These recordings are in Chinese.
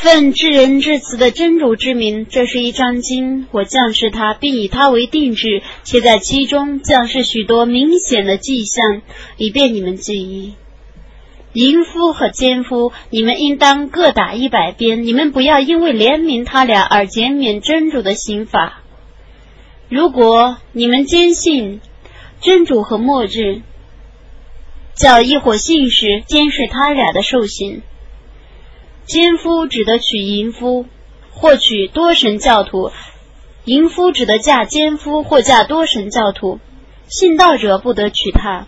奉至仁至慈的真主之名，这是一张经，我降示它，并以它为定制，且在其中降示许多明显的迹象，以便你们记忆。淫夫和奸夫，你们应当各打一百鞭。你们不要因为怜悯他俩而减免真主的刑罚。如果你们坚信真主和末日，叫一伙信使监视他俩的受刑。奸夫只得娶淫夫，或娶多神教徒；淫夫只得嫁奸夫，或嫁多神教徒。信道者不得娶她。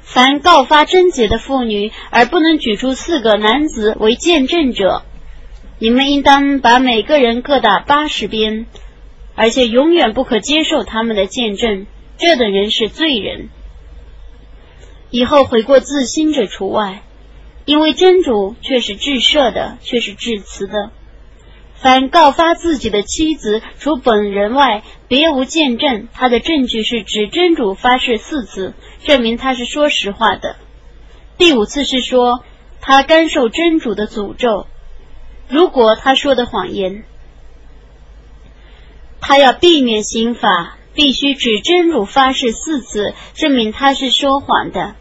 凡告发贞洁的妇女而不能举出四个男子为见证者，你们应当把每个人各打八十鞭，而且永远不可接受他们的见证。这等人是罪人。以后悔过自新者除外，因为真主却是至赦的，却是至慈的。凡告发自己的妻子，除本人外，别无见证。他的证据是指真主发誓四次，证明他是说实话的。第五次是说他甘受真主的诅咒。如果他说的谎言，他要避免刑罚，必须指真主发誓四次，证明他是说谎的。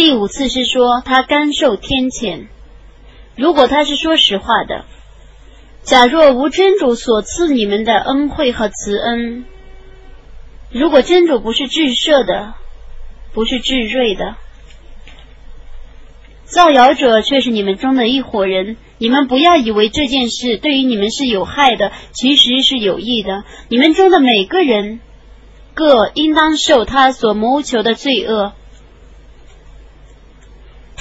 第五次是说他甘受天谴，如果他是说实话的。假若无真主所赐你们的恩惠和慈恩，如果真主不是至赦的，不是至睿的，造谣者却是你们中的一伙人。你们不要以为这件事对于你们是有害的，其实是有益的。你们中的每个人，各应当受他所谋求的罪恶。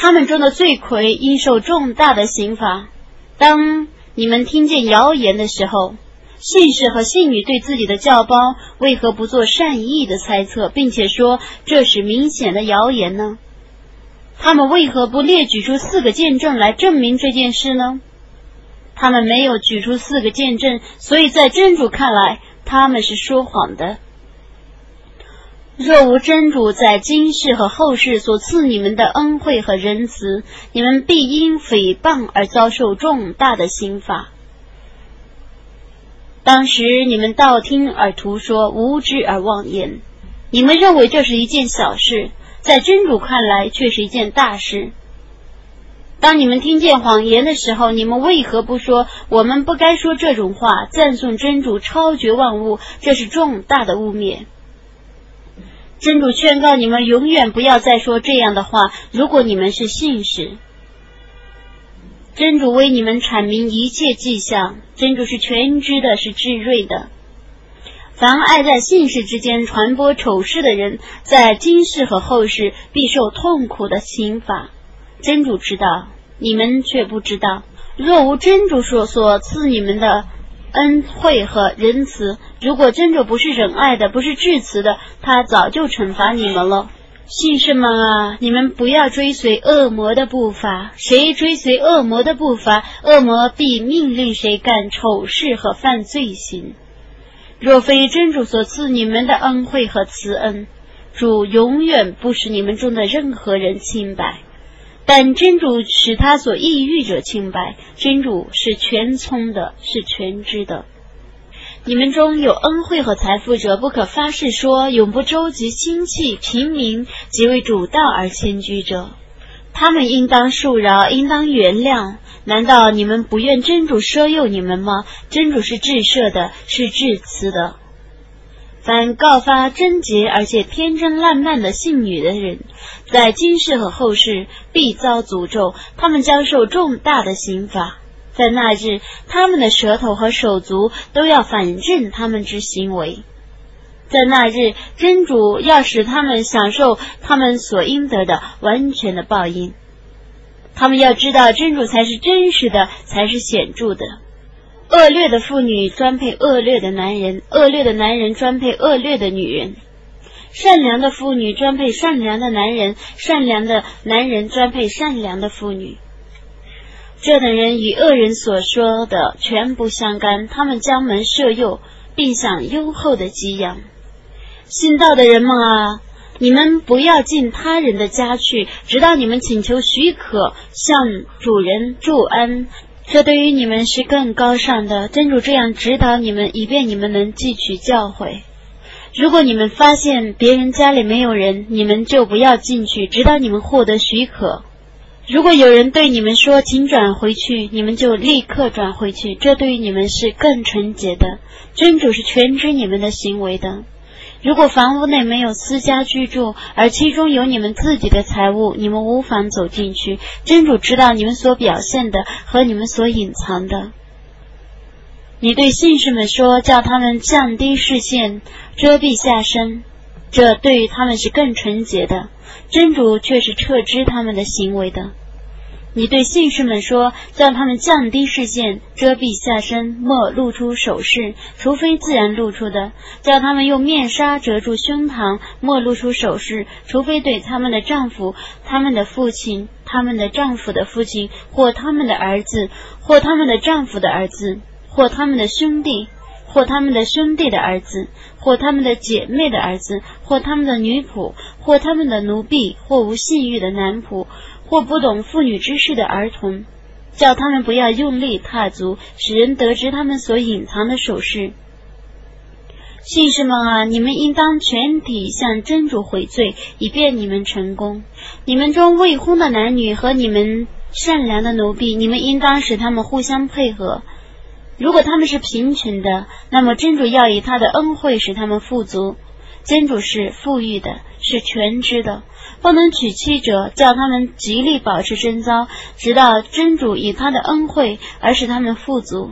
他们中的罪魁应受重大的刑罚。当你们听见谣言的时候，信士和信女对自己的教包为何不做善意的猜测，并且说这是明显的谣言呢？他们为何不列举出四个见证来证明这件事呢？他们没有举出四个见证，所以在真主看来，他们是说谎的。若无真主在今世和后世所赐你们的恩惠和仁慈，你们必因诽谤而遭受重大的刑罚。当时你们道听而途说，无知而妄言，你们认为这是一件小事，在真主看来却是一件大事。当你们听见谎言的时候，你们为何不说我们不该说这种话？赞颂真主超绝万物，这是重大的污蔑。真主劝告你们，永远不要再说这样的话。如果你们是信使，真主为你们阐明一切迹象。真主是全知的，是智睿的。凡爱在信士之间传播丑事的人，在今世和后世必受痛苦的刑罚。真主知道，你们却不知道。若无真主所所赐你们的。恩惠和仁慈，如果真主不是仁爱的，不是至慈的，他早就惩罚你们了。信士们啊，你们不要追随恶魔的步伐。谁追随恶魔的步伐，恶魔必命令谁干丑事和犯罪行。若非真主所赐你们的恩惠和慈恩，主永远不使你们中的任何人清白。但真主使他所抑郁者清白，真主是全聪的，是全知的。你们中有恩惠和财富者，不可发誓说永不周集亲戚、平民及为主道而迁居者，他们应当恕饶，应当原谅。难道你们不愿真主赦宥你们吗？真主是至赦的，是至慈的。凡告发贞洁而且天真烂漫的信女的人，在今世和后世必遭诅咒，他们将受重大的刑罚。在那日，他们的舌头和手足都要反证他们之行为。在那日，真主要使他们享受他们所应得的完全的报应。他们要知道，真主才是真实的，才是显著的。恶劣的妇女专配恶劣的男人，恶劣的男人专配恶劣的女人；善良的妇女专配善良的男人，善良的男人专配善良的妇女。这等人与恶人所说的全不相干，他们将门设诱，并享优厚的给养。信道的人们啊，你们不要进他人的家去，直到你们请求许可，向主人祝安。这对于你们是更高尚的。真主这样指导你们，以便你们能汲取教诲。如果你们发现别人家里没有人，你们就不要进去，直到你们获得许可。如果有人对你们说“请转回去”，你们就立刻转回去。这对于你们是更纯洁的。真主是全知你们的行为的。如果房屋内没有私家居住，而其中有你们自己的财物，你们无法走进去。真主知道你们所表现的和你们所隐藏的。你对信士们说，叫他们降低视线，遮蔽下身，这对于他们是更纯洁的。真主却是撤知他们的行为的。你对信士们说，叫他们降低视线，遮蔽下身，莫露出首饰，除非自然露出的；叫他们用面纱遮住胸膛，莫露出首饰，除非对他们的丈夫、他们的父亲、他们的丈夫的父亲，或他们的儿子，或他们的丈夫的儿子。或他们的兄弟，或他们的兄弟的儿子，或他们的姐妹的儿子，或他们的女仆，或他们的奴婢，或无信誉的男仆，或不懂妇女之事的儿童，叫他们不要用力踏足，使人得知他们所隐藏的首饰。信士们啊，你们应当全体向真主悔罪，以便你们成功。你们中未婚的男女和你们善良的奴婢，你们应当使他们互相配合。如果他们是贫穷的，那么真主要以他的恩惠使他们富足。真主是富裕的，是全知的。不能娶妻者，叫他们极力保持贞操，直到真主以他的恩惠而使他们富足。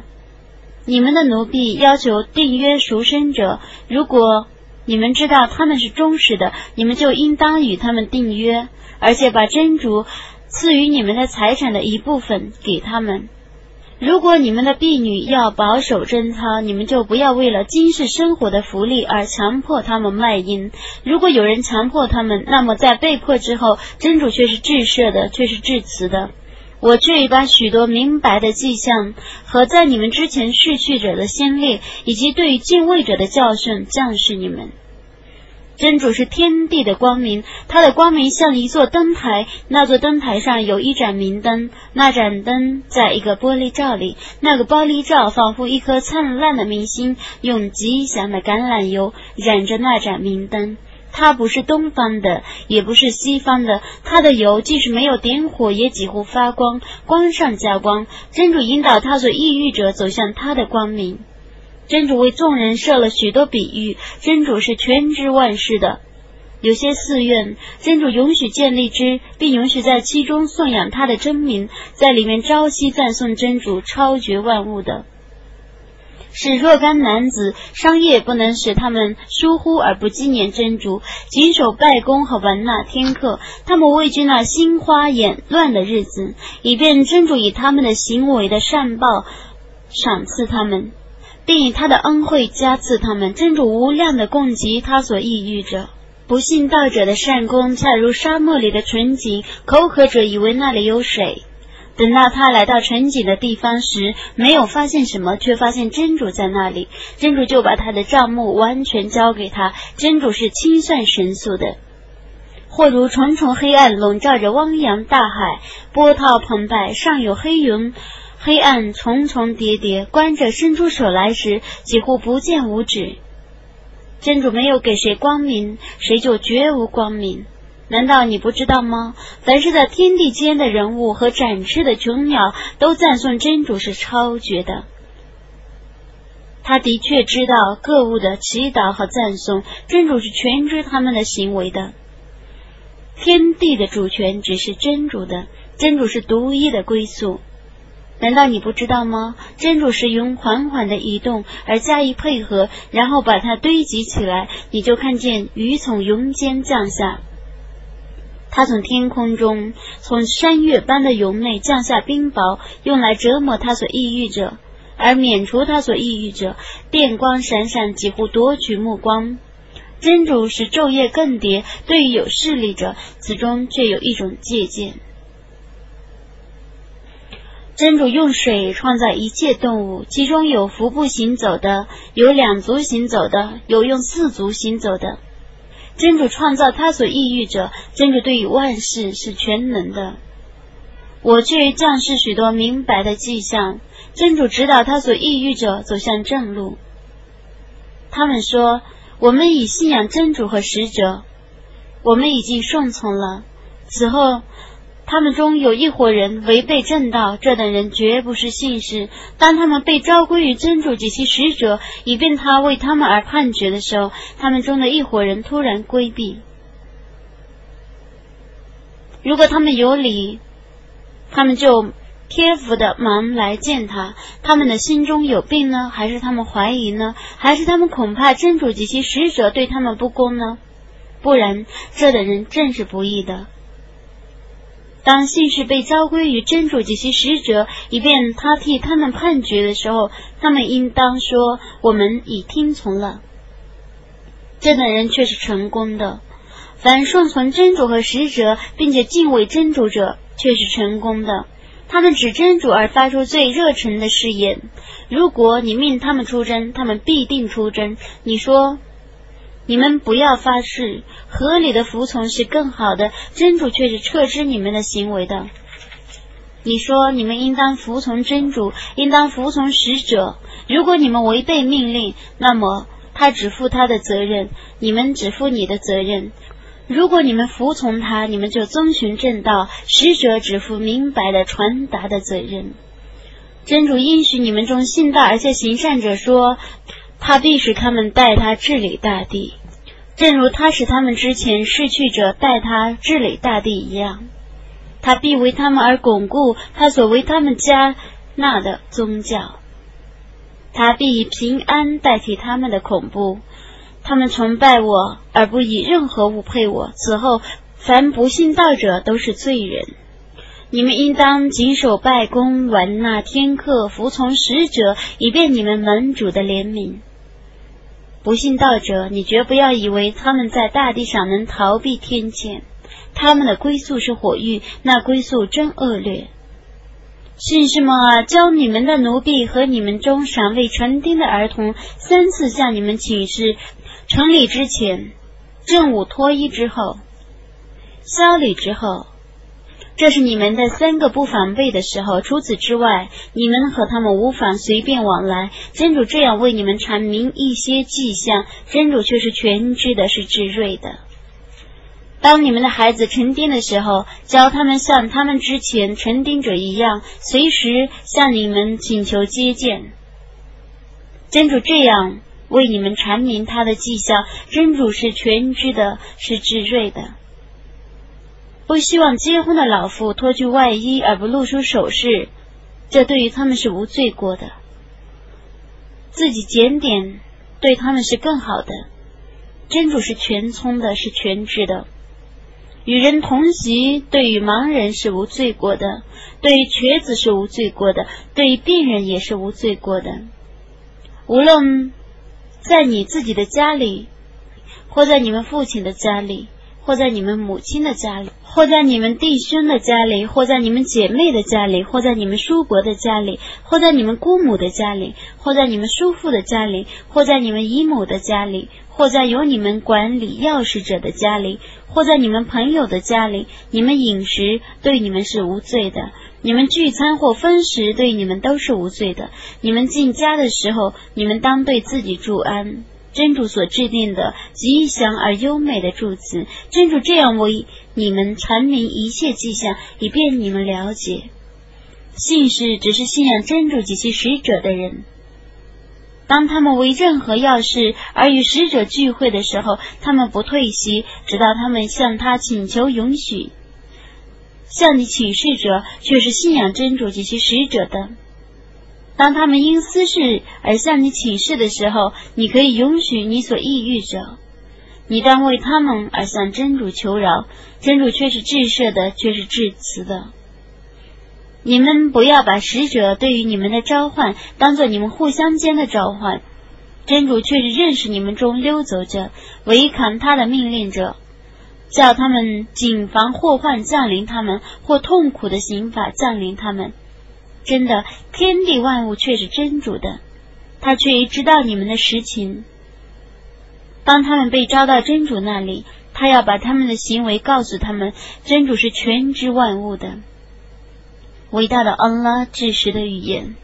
你们的奴婢要求订约赎身者，如果你们知道他们是忠实的，你们就应当与他们订约，而且把真主赐予你们的财产的一部分给他们。如果你们的婢女要保守贞操，你们就不要为了今世生活的福利而强迫他们卖淫。如果有人强迫他们，那么在被迫之后，真主却是至赦的，却是至慈的。我却已把许多明白的迹象和在你们之前逝去者的先例，以及对于敬畏者的教训降示你们。真主是天地的光明，它的光明像一座灯台，那座灯台上有一盏明灯，那盏灯在一个玻璃罩里，那个玻璃罩仿佛一颗灿烂的明星，用吉祥的橄榄油染着那盏明灯。它不是东方的，也不是西方的，它的油即使没有点火，也几乎发光，光上加光。真主引导他所抑郁者走向他的光明。真主为众人设了许多比喻，真主是全知万事的。有些寺院，真主允许建立之，并允许在其中颂扬他的真名，在里面朝夕赞颂真主超绝万物的。使若干男子商业不能使他们疏忽而不纪念真主，谨守拜功和玩纳天课，他们畏惧那心花眼乱的日子，以便真主以他们的行为的善报赏赐他们。并以他的恩惠加赐他们，真主无量的供给他所抑郁者。不信道者的善功，恰如沙漠里的纯井，口渴者以为那里有水。等到他来到纯井的地方时，没有发现什么，却发现真主在那里。真主就把他的账目完全交给他。真主是清算神速的。或如重重黑暗笼罩着汪洋大海，波涛澎湃，上有黑云。黑暗重重叠叠，观者伸出手来时，几乎不见五指。真主没有给谁光明，谁就绝无光明。难道你不知道吗？凡是在天地间的人物和展翅的群鸟，都赞颂真主是超绝的。他的确知道各物的祈祷和赞颂，真主是全知他们的行为的。天地的主权只是真主的，真主是独一的归宿。难道你不知道吗？真主是用缓缓的移动而加以配合，然后把它堆积起来，你就看见雨从云间降下。他从天空中，从山岳般的云内降下冰雹，用来折磨他所抑郁者，而免除他所抑郁者。电光闪闪，几乎夺取目光。真主使昼夜更迭，对于有势力者，此中却有一种借鉴。真主用水创造一切动物，其中有伏步行走的，有两足行走的，有用四足行走的。真主创造他所抑郁者，真主对于万事是全能的。我却降示许多明白的迹象，真主指导他所抑郁者走向正路。他们说：“我们已信仰真主和使者，我们已经顺从了。”此后，他们中有一伙人违背正道，这等人绝不是信士。当他们被召归于真主及其使者，以便他为他们而判决的时候，他们中的一伙人突然规避。如果他们有理，他们就贴服的忙来见他。他们的心中有病呢，还是他们怀疑呢，还是他们恐怕真主及其使者对他们不公呢？不然，这等人正是不义的。当信士被交归于真主及其使者，以便他替他们判决的时候，他们应当说：“我们已听从了。”这等人却是成功的。凡顺从真主和使者，并且敬畏真主者，却是成功的。他们指真主而发出最热诚的誓言。如果你命他们出征，他们必定出征。你说。你们不要发誓，合理的服从是更好的。真主却是撤之你们的行为的。你说你们应当服从真主，应当服从使者。如果你们违背命令，那么他只负他的责任，你们只负你的责任。如果你们服从他，你们就遵循正道，使者只负明白的传达的责任。真主应许你们中信道而且行善者说。他必使他们带他治理大地，正如他使他们之前逝去者带他治理大地一样。他必为他们而巩固他所为他们加纳的宗教。他必以平安代替他们的恐怖。他们崇拜我而不以任何物配我。此后，凡不信道者都是罪人。你们应当谨守拜功，玩纳天课，服从使者，以便你们门主的怜悯。不信道者，你绝不要以为他们在大地上能逃避天谴，他们的归宿是火狱，那归宿真恶劣。信士们啊，教你们的奴婢和你们中尚未成丁的儿童三次向你们请示，成礼之前，正午脱衣之后，消礼之后。这是你们的三个不防备的时候。除此之外，你们和他们无法随便往来。真主这样为你们阐明一些迹象，真主却是全知的，是智睿的。当你们的孩子成丁的时候，教他们像他们之前成丁者一样，随时向你们请求接见。真主这样为你们阐明他的迹象，真主是全知的，是智睿的。不希望结婚的老妇脱去外衣而不露出首饰，这对于他们是无罪过的。自己检点对他们是更好的。真主是全聪的，是全知的。与人同席对于盲人是无罪过的，对于瘸子是无罪过的，对于病人也是无罪过的。无论在你自己的家里，或在你们父亲的家里。或在你们母亲的家里，或在你们弟兄的家里，或在你们姐妹的家里，或在你们叔伯的家里，或在你们姑母的家里，或在你们叔父的家里，或在你们姨母的家里，或在有你们管理钥匙者的家里，或在你们朋友的家里，你们饮食对你们是无罪的；你们聚餐或分食对你们都是无罪的。你们进家的时候，你们当对自己祝安。真主所制定的吉祥而优美的祝词，真主这样为你们阐明一切迹象，以便你们了解。信士只是信仰真主及其使者的人。当他们为任何要事而与使者聚会的时候，他们不退席，直到他们向他请求允许。向你请示者却是信仰真主及其使者的。当他们因私事而向你请示的时候，你可以允许你所抑郁者，你当为他们而向真主求饶，真主却是至赦的，却是至慈的。你们不要把使者对于你们的召唤当做你们互相间的召唤，真主却是认识你们中溜走着违抗他的命令者，叫他们谨防祸患降临他们，或痛苦的刑法降临他们。真的，天地万物却是真主的，他却已知道你们的实情。当他们被招到真主那里，他要把他们的行为告诉他们。真主是全知万物的。伟大的安拉至实的语言。